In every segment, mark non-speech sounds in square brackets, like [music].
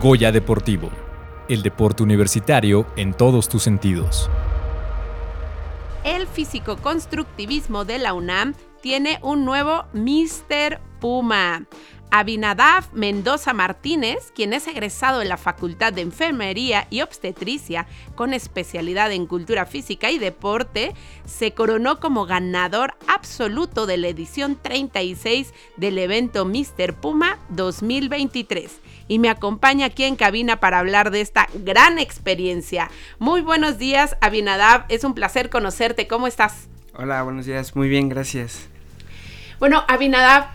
Goya Deportivo, el deporte universitario en todos tus sentidos. El físico-constructivismo de la UNAM tiene un nuevo Mr. Puma. Abinadab Mendoza Martínez, quien es egresado en la Facultad de Enfermería y Obstetricia con especialidad en cultura física y deporte, se coronó como ganador absoluto de la edición 36 del evento Mr. Puma 2023 y me acompaña aquí en cabina para hablar de esta gran experiencia. Muy buenos días, Abinadab, es un placer conocerte, ¿cómo estás? Hola, buenos días, muy bien, gracias. Bueno, Abinadab,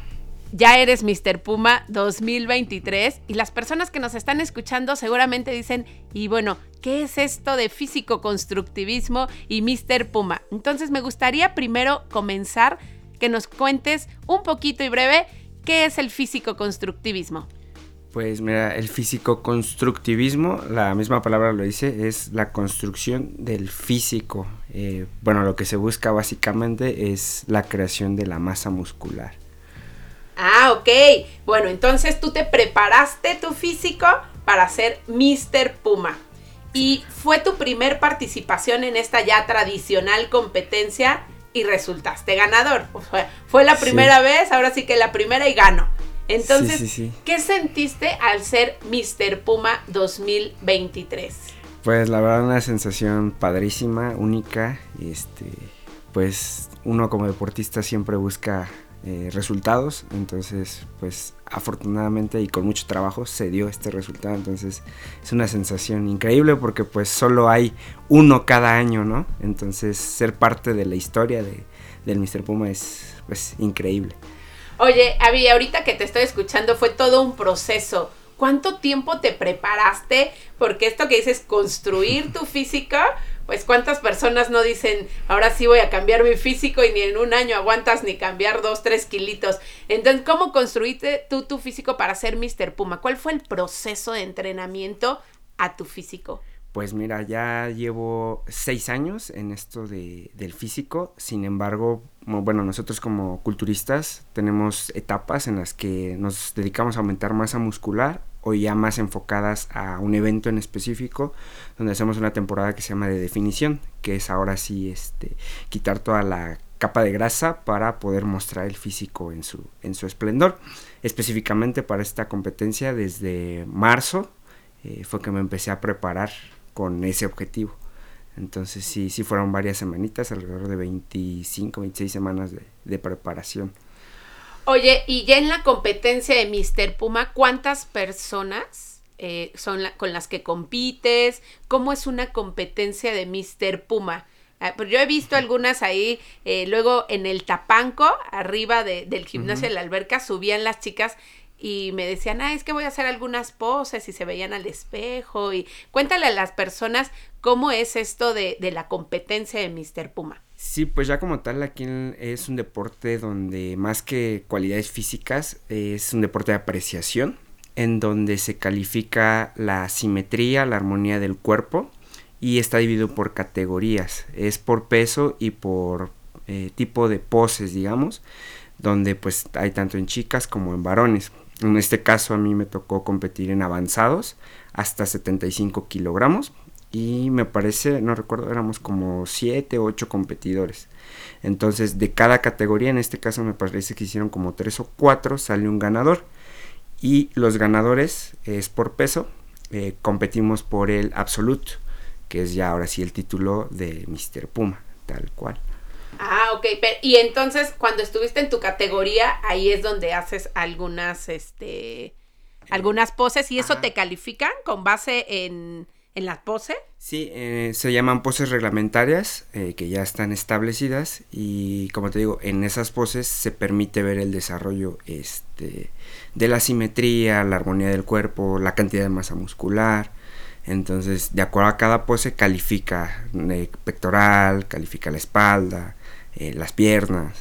ya eres Mr. Puma 2023 y las personas que nos están escuchando seguramente dicen, y bueno, ¿qué es esto de físico-constructivismo y Mr. Puma? Entonces me gustaría primero comenzar que nos cuentes un poquito y breve qué es el físico-constructivismo. Pues mira, el físico-constructivismo, la misma palabra lo dice, es la construcción del físico. Eh, bueno, lo que se busca básicamente es la creación de la masa muscular. Ah, ok. Bueno, entonces tú te preparaste tu físico para ser Mr. Puma. Y fue tu primer participación en esta ya tradicional competencia y resultaste ganador. Fue, la primera vez, ahora sí que la primera y gano. Entonces, ¿qué sentiste al ser Mr. Puma 2023? Pues la verdad una sensación padrísima, única. Este, pues uno como deportista siempre busca eh, resultados, entonces pues afortunadamente y con mucho trabajo se dio este resultado, entonces es una sensación increíble porque pues solo hay uno cada año, ¿no? Entonces ser parte de la historia de, del Mr. Puma es pues increíble. Oye, Avi, ahorita que te estoy escuchando fue todo un proceso. ¿Cuánto tiempo te preparaste? Porque esto que dices, construir tu física, pues cuántas personas no dicen, ahora sí voy a cambiar mi físico y ni en un año aguantas ni cambiar dos, tres kilitos. Entonces, ¿cómo construiste tú tu físico para ser Mr. Puma? ¿Cuál fue el proceso de entrenamiento a tu físico? Pues mira, ya llevo seis años en esto de, del físico, sin embargo, bueno, nosotros como culturistas tenemos etapas en las que nos dedicamos a aumentar masa muscular o ya más enfocadas a un evento en específico, donde hacemos una temporada que se llama de definición, que es ahora sí este, quitar toda la capa de grasa para poder mostrar el físico en su, en su esplendor. Específicamente para esta competencia desde marzo eh, fue que me empecé a preparar con ese objetivo. Entonces sí, sí fueron varias semanitas, alrededor de 25, 26 semanas de, preparación. Oye, y ya en la competencia de Mr. Puma, ¿cuántas personas eh, son con las que compites? ¿Cómo es una competencia de Mr. Puma? Ah, pues yo he visto algunas ahí, eh, luego en el tapanco, arriba del gimnasio de la alberca, subían las chicas y me decían, ah, es que voy a hacer algunas poses y se veían al espejo y cuéntale a las personas cómo es esto de, la competencia de Mr. Puma. Sí, pues ya como tal aquí es un deporte donde más que cualidades físicas es un deporte de apreciación en donde se califica la simetría, la armonía del cuerpo y está dividido por categorías, es por peso y por eh, tipo de poses, digamos, donde pues hay tanto en chicas como en varones. En este caso a mí me tocó competir en avanzados hasta 75 kilogramos y me parece, no recuerdo, éramos como 7 o 8 competidores. Entonces de cada categoría, en este caso me parece que hicieron como 3 o 4, sale un ganador. Y los ganadores es por peso, eh, competimos por el Absolute, que es ya ahora sí el título de Mr. Puma, tal cual. Ah, ok. y entonces, cuando estuviste en tu categoría, ahí es donde haces algunas, este, algunas poses y eso te califican con base en, en las poses. Sí, eh, se llaman poses reglamentarias eh, que ya están establecidas y como te digo, en esas poses se permite ver el desarrollo este, de la simetría, la armonía del cuerpo, la cantidad de masa muscular. Entonces, de acuerdo a cada pose, califica el pectoral, califica la espalda, eh, las piernas.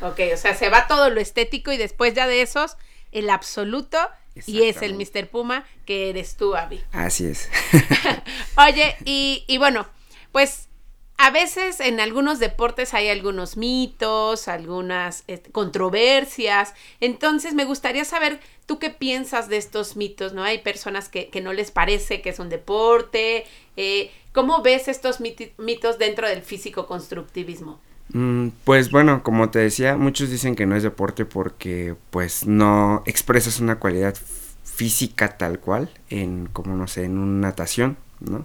Ok, o sea, se va todo lo estético y después ya de esos, el absoluto y es el Mr. Puma que eres tú, Abby. Así es. [laughs] Oye, y, y bueno, pues a veces en algunos deportes hay algunos mitos, algunas este, controversias. Entonces me gustaría saber tú qué piensas de estos mitos, ¿no? Hay personas que, no les parece que es un deporte. Eh, ¿Cómo ves estos mitos dentro del físico-constructivismo? Mm, pues bueno, como te decía, muchos dicen que no es deporte porque pues no expresas una cualidad física tal cual en como no sé, en una natación, ¿no?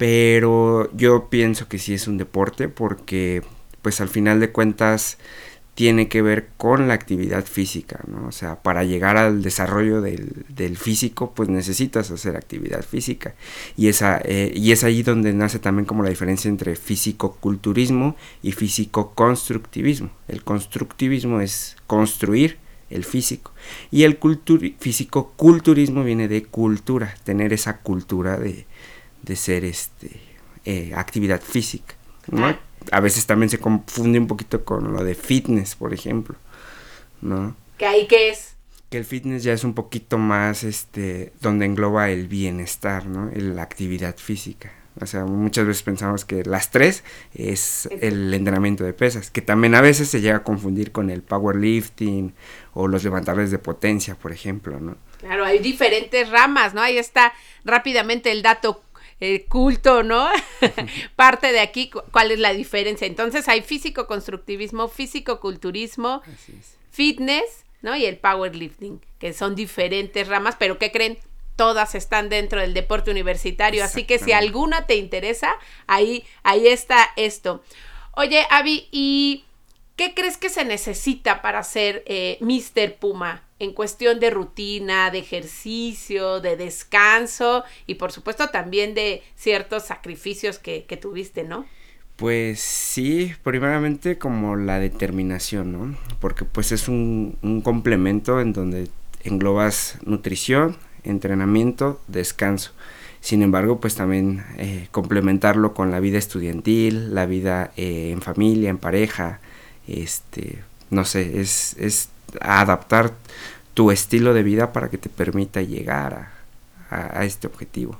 Pero yo pienso que sí es un deporte porque pues al final de cuentas tiene que ver con la actividad física, ¿no? O sea, para llegar al desarrollo del, físico, pues necesitas hacer actividad física. Y, esa, eh, y es ahí donde nace también como la diferencia entre físico-culturismo y físico-constructivismo. El constructivismo es construir el físico. Y el físico-culturismo viene de cultura, tener esa cultura de, ser este, eh, actividad física. ¿no? a veces también se confunde un poquito con lo de fitness, por ejemplo, ¿no? ¿Qué ahí qué es? Que el fitness ya es un poquito más, este, donde engloba el bienestar, ¿no? La actividad física. O sea, muchas veces pensamos que las tres es el entrenamiento de pesas, que también a veces se llega a confundir con el powerlifting o los levantadores de potencia, por ejemplo, ¿no? Claro, hay diferentes ramas, ¿no? Ahí está rápidamente el dato eh, culto, ¿no? [laughs] [laughs] Parte de aquí, ¿cuál es la diferencia? Entonces hay físico-constructivismo, físico-culturismo, fitness, ¿no? Y el powerlifting, que son diferentes ramas, pero ¿qué creen? Todas están dentro del deporte universitario, así que si alguna te interesa, ahí, ahí está esto. Oye, Avi, ¿y qué crees que se necesita para ser eh, Mr. Puma? en cuestión de rutina, de ejercicio, de descanso y por supuesto también de ciertos sacrificios que, tuviste, ¿no? Pues sí, primeramente como la determinación, ¿no? Porque pues es un, complemento en donde englobas nutrición, entrenamiento, descanso. Sin embargo, pues también eh, complementarlo con la vida estudiantil, la vida eh, en familia, en pareja, este, no sé, es, es adaptar tu estilo de vida para que te permita llegar a, este objetivo.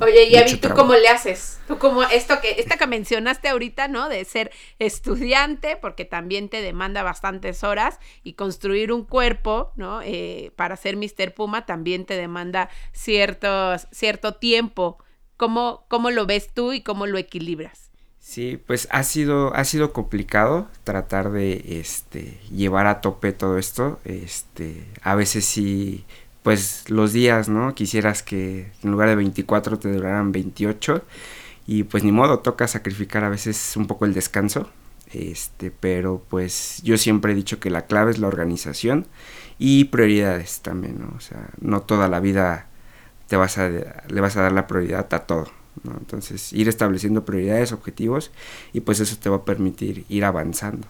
Oye, y ¿tú cómo le haces? Tú como esto que, esta que mencionaste ahorita, ¿no? De ser estudiante, porque también te demanda bastantes horas, y construir un cuerpo, ¿no? Eh, para ser Mr. Puma también te demanda ciertos, cierto tiempo. ¿Cómo, ¿Cómo lo ves tú y cómo lo equilibras? Sí, pues ha sido, ha sido complicado tratar de este, llevar a tope todo esto. Este, a veces sí, pues los días, ¿no? Quisieras que en lugar de 24 te duraran 28. Y pues ni modo, toca sacrificar a veces un poco el descanso. Este, pero pues yo siempre he dicho que la clave es la organización y prioridades también, ¿no? O sea, no toda la vida te vas a, le vas a dar la prioridad a todo. Entonces, ir estableciendo prioridades, objetivos y pues eso te va a permitir ir avanzando.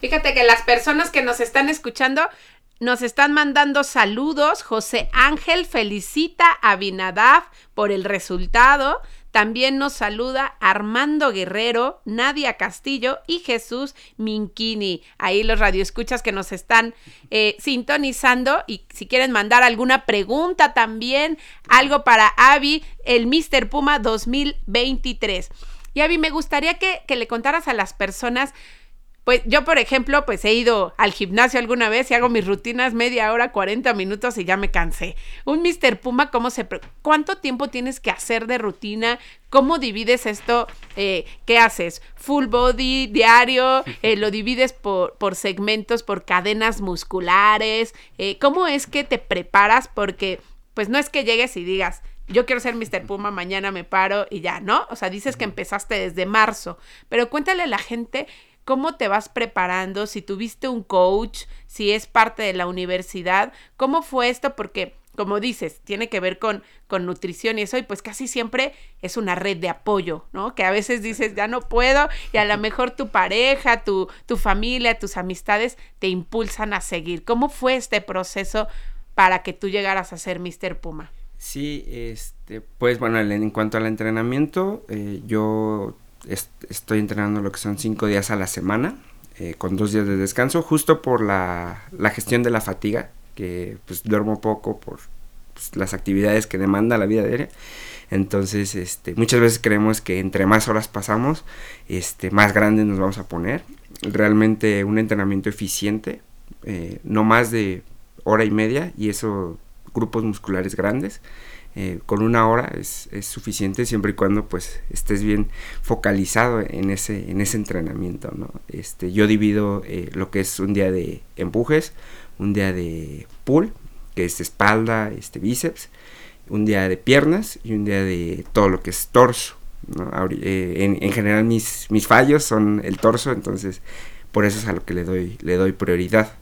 Fíjate que las personas que nos están escuchando nos están mandando saludos. José Ángel felicita a Binadav por el resultado. También nos saluda Armando Guerrero, Nadia Castillo y Jesús Minquini. Ahí los radioescuchas que nos están eh, sintonizando y si quieren mandar alguna pregunta también, algo para Avi, el Mr. Puma 2023. Y Avi, me gustaría que, que le contaras a las personas pues yo, por ejemplo, pues he ido al gimnasio alguna vez y hago mis rutinas media hora, 40 minutos y ya me cansé. Un Mr. Puma, ¿cómo se... ¿Cuánto tiempo tienes que hacer de rutina? ¿Cómo divides esto? Eh, ¿Qué haces? ¿Full body, diario? Eh, ¿Lo divides por, por, segmentos, por cadenas musculares? Eh, ¿Cómo es que te preparas? Porque pues no es que llegues y digas, yo quiero ser Mr. Puma, mañana me paro y ya, ¿no? O sea, dices que empezaste desde marzo, pero cuéntale a la gente cómo te vas preparando, si tuviste un coach, si es parte de la universidad, cómo fue esto, porque como dices, tiene que ver con, con nutrición y eso, y pues casi siempre es una red de apoyo, ¿no? Que a veces dices, ya no puedo, y a lo mejor tu pareja, tu, tu familia, tus amistades te impulsan a seguir. ¿Cómo fue este proceso para que tú llegaras a ser Mr. Puma? Sí, este, pues bueno, en cuanto al entrenamiento, eh, yo estoy entrenando lo que son cinco días a la semana, eh, con dos días de descanso, justo por la, la, gestión de la fatiga, que pues duermo poco por pues, las actividades que demanda la vida diaria. Entonces, este, muchas veces creemos que entre más horas pasamos, este, más grandes nos vamos a poner. Realmente un entrenamiento eficiente, eh, no más de hora y media, y eso grupos musculares grandes. Eh, con una hora es, suficiente siempre y cuando pues estés bien focalizado en ese, en ese entrenamiento. ¿no? Este, yo divido eh, lo que es un día de empujes, un día de pull, que es espalda, este, bíceps, un día de piernas y un día de todo lo que es torso. Eh, en, general mis, mis fallos son el torso, entonces por eso es a lo que le doy, le doy prioridad.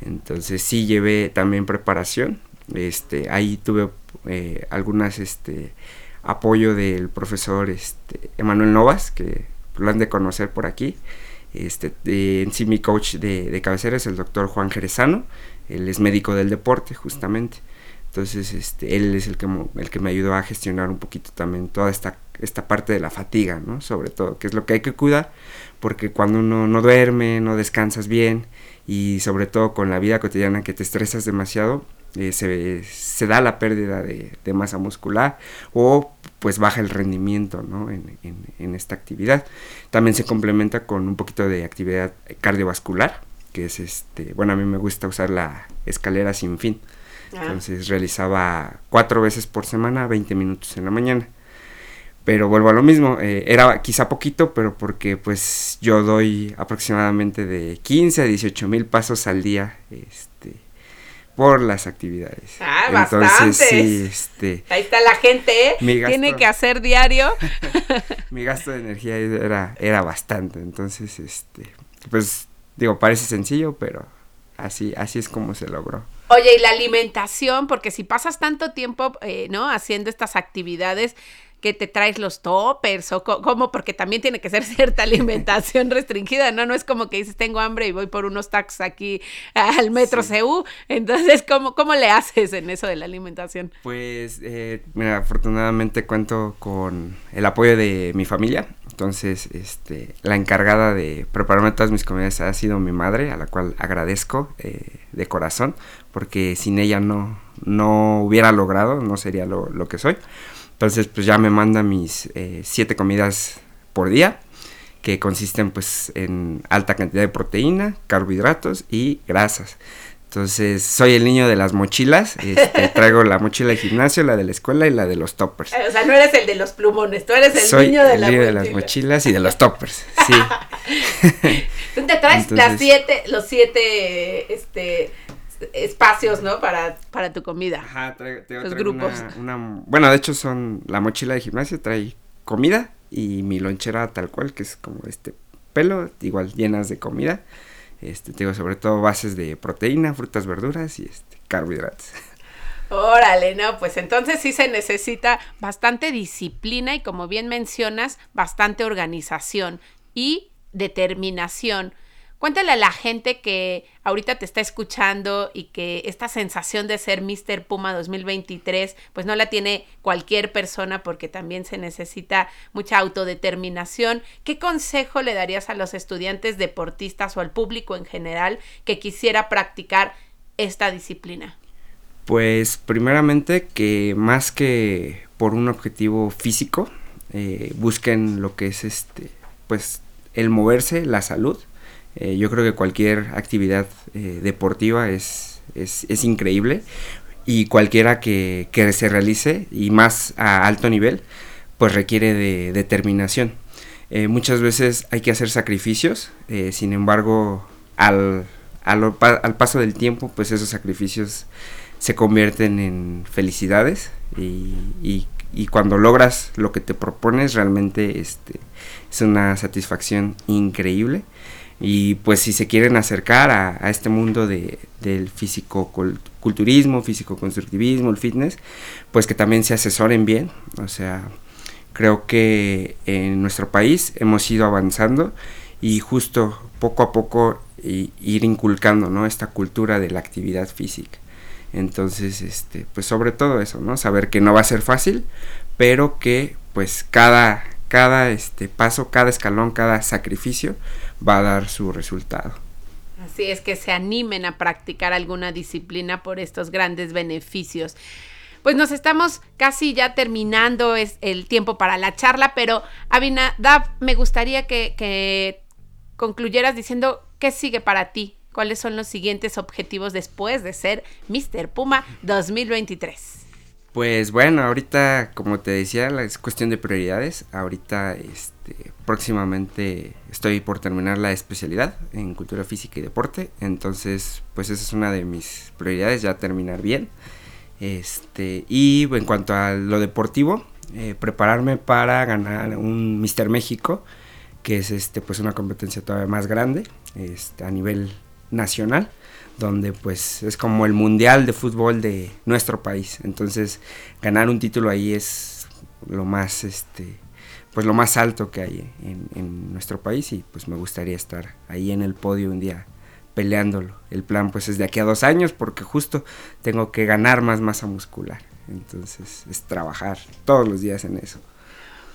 Entonces sí llevé también preparación. Este, ahí tuve eh, algunas este, apoyo del profesor este, Emanuel Novas, que lo han de conocer por aquí. Este, en sí mi coach de, de cabecera es el doctor Juan Jerezano, él es médico del deporte justamente. Entonces, este, él es el que, el que me ayudó a gestionar un poquito también toda esta, esta parte de la fatiga, ¿no? Sobre todo, que es lo que hay que cuidar, porque cuando uno no duerme, no descansas bien, y sobre todo con la vida cotidiana que te estresas demasiado, eh, se, se, da la pérdida de, de, masa muscular o pues baja el rendimiento ¿no? en, en, en, esta actividad. También se complementa con un poquito de actividad cardiovascular, que es este, bueno, a mí me gusta usar la escalera sin fin. Ah. Entonces realizaba cuatro veces por semana, 20 minutos en la mañana. Pero vuelvo a lo mismo, eh, era quizá poquito, pero porque pues yo doy aproximadamente de 15 a 18 mil pasos al día este, por las actividades. Ah, Entonces, sí, este, Ahí está la gente, ¿eh? Tiene que hacer diario. [laughs] mi gasto de energía era, era bastante. Entonces, este, pues digo, parece sencillo, pero así, así es como se logró. Oye, y la alimentación, porque si pasas tanto tiempo, eh, ¿no? Haciendo estas actividades, que te traes los toppers o cómo, porque también tiene que ser [laughs] cierta alimentación restringida, ¿no? No es como que dices, tengo hambre y voy por unos tacos aquí al metro CU. Entonces, ¿cómo, ¿cómo le haces en eso de la alimentación? Pues, eh, mira, afortunadamente cuento con el apoyo de mi familia. Entonces, este, la encargada de prepararme todas mis comidas ha sido mi madre, a la cual agradezco eh, de corazón, porque sin ella no, no hubiera logrado, no sería lo, lo que soy. Entonces, pues ya me manda mis eh, siete comidas por día, que consisten pues en alta cantidad de proteína, carbohidratos y grasas. Entonces, soy el niño de las mochilas. [laughs] Este, traigo la mochila de gimnasio, la de la escuela y la de los toppers. O sea, no eres el de los plumones, tú eres el niño de, el niño de las mochilas y de los toppers. Sí. [laughs] tú te traes las siete, los siete, este, espacios, ¿no? Para, para tu comida. Ajá, los grupos. bueno, de hecho son la mochila de gimnasio trae comida y mi lonchera tal cual, que es como este pelo, igual llenas de comida. Este, tengo sobre todo bases de proteína, frutas, verduras y este, carbohidratos. Órale, no, pues entonces sí se necesita bastante disciplina y como bien mencionas, bastante organización y determinación Cuéntale a la gente que ahorita te está escuchando y que esta sensación de ser Mr. Puma 2023, pues no la tiene cualquier persona porque también se necesita mucha autodeterminación. ¿Qué consejo le darías a los estudiantes deportistas o al público en general que quisiera practicar esta disciplina? Pues primeramente que más que por un objetivo físico, eh, busquen lo que es este, pues el moverse, la salud eh, yo creo que cualquier actividad eh, deportiva es, es, increíble. Y cualquiera que, se realice y más a alto nivel pues requiere de determinación. Eh, muchas veces hay que hacer sacrificios, sin embargo al, al, paso del tiempo pues esos sacrificios se convierten en felicidades. Y, y, y, cuando logras lo que te propones realmente este, es una satisfacción increíble y pues si se quieren acercar a, este mundo de, del físico-culturismo, físico-constructivismo, el fitness, pues que también se asesoren bien. O sea, creo que en nuestro país hemos ido avanzando y justo poco a poco ir inculcando ¿no? esta cultura de la actividad física. Entonces, este, pues sobre todo eso, ¿no? Saber que no va a ser fácil, pero que pues cada, cada este paso, cada escalón, cada sacrificio va a dar su resultado. Así es que se animen a practicar alguna disciplina por estos grandes beneficios. pues nos estamos casi ya terminando es el tiempo para la charla, pero Abinadab, me gustaría que, que concluyeras diciendo qué sigue para ti, cuáles son los siguientes objetivos después de ser Mr. Puma 2023. Pues bueno, ahorita, como te decía, es cuestión de prioridades. Ahorita, este, próximamente estoy por terminar la especialidad en cultura física y deporte. Entonces, pues esa es una de mis prioridades, ya terminar bien. Este, y en cuanto a lo deportivo, eh, prepararme para ganar un Mister México, que es este, pues una competencia todavía más grande, este, a nivel nacional donde pues es como el mundial de fútbol de nuestro país. Entonces, ganar un título ahí es lo más este pues lo más alto que hay en, nuestro país y pues me gustaría estar ahí en el podio un día peleándolo. El plan pues es de aquí a dos años porque justo tengo que ganar más masa muscular. Entonces es trabajar todos los días en eso.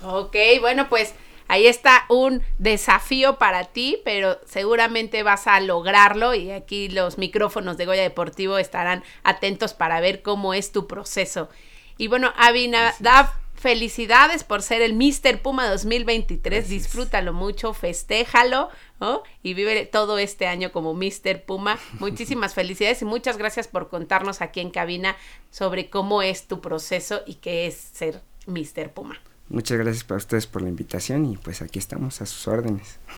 Ok, bueno pues ahí está un desafío para ti, pero seguramente vas a lograrlo y aquí los micrófonos de Goya Deportivo estarán atentos para ver cómo es tu proceso. Y bueno, Abinadab, felicidades por ser el Mr. Puma 2023, disfrútalo mucho, festéjalo, ¿no? Y vive todo este año como Mr. Puma. Muchísimas [laughs] felicidades y muchas gracias por contarnos aquí en cabina sobre cómo es tu proceso y qué es ser Mr. Puma. Muchas gracias para ustedes por la invitación y pues aquí estamos a sus órdenes.